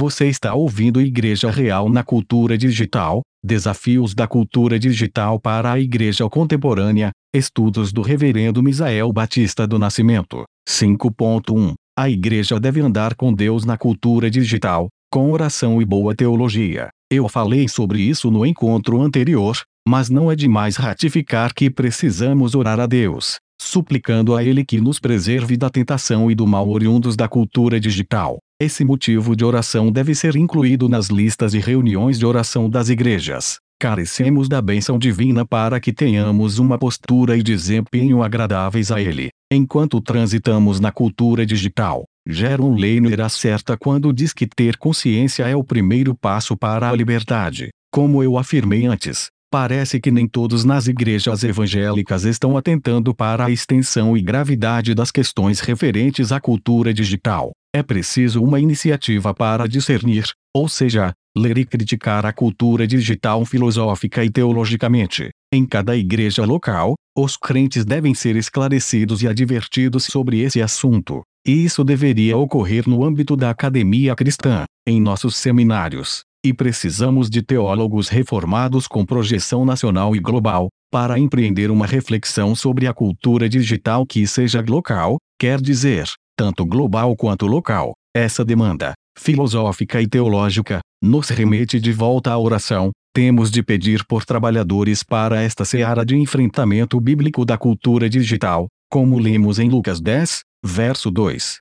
Você está ouvindo Igreja Real na Cultura Digital, Desafios da Cultura Digital para a Igreja Contemporânea, Estudos do Reverendo Misael Batista do Nascimento. 5.1 A Igreja deve andar com Deus na cultura digital, com oração e boa teologia. Eu falei sobre isso no encontro anterior, mas não é demais ratificar que precisamos orar a Deus, suplicando a Ele que nos preserve da tentação e do mal oriundos da cultura digital. Esse motivo de oração deve ser incluído nas listas de reuniões de oração das igrejas. Carecemos da bênção divina para que tenhamos uma postura e desempenho agradáveis a Ele. Enquanto transitamos na cultura digital, Jaron Lehner acerta quando diz que ter consciência é o primeiro passo para a liberdade. Como eu afirmei antes, parece que nem todos nas igrejas evangélicas estão atentando para a extensão e gravidade das questões referentes à cultura digital. É preciso uma iniciativa para discernir, ou seja, ler e criticar a cultura digital filosófica e teologicamente. Em cada igreja local, os crentes devem ser esclarecidos e advertidos sobre esse assunto. E isso deveria ocorrer no âmbito da academia cristã, em nossos seminários. E precisamos de teólogos reformados com projeção nacional e global, para empreender uma reflexão sobre a cultura digital que seja local, quer dizer, tanto global quanto local. Essa demanda, filosófica e teológica, nos remete de volta à oração. Temos de pedir por trabalhadores para esta seara de enfrentamento bíblico da cultura digital, como lemos em Lucas 10, verso 2.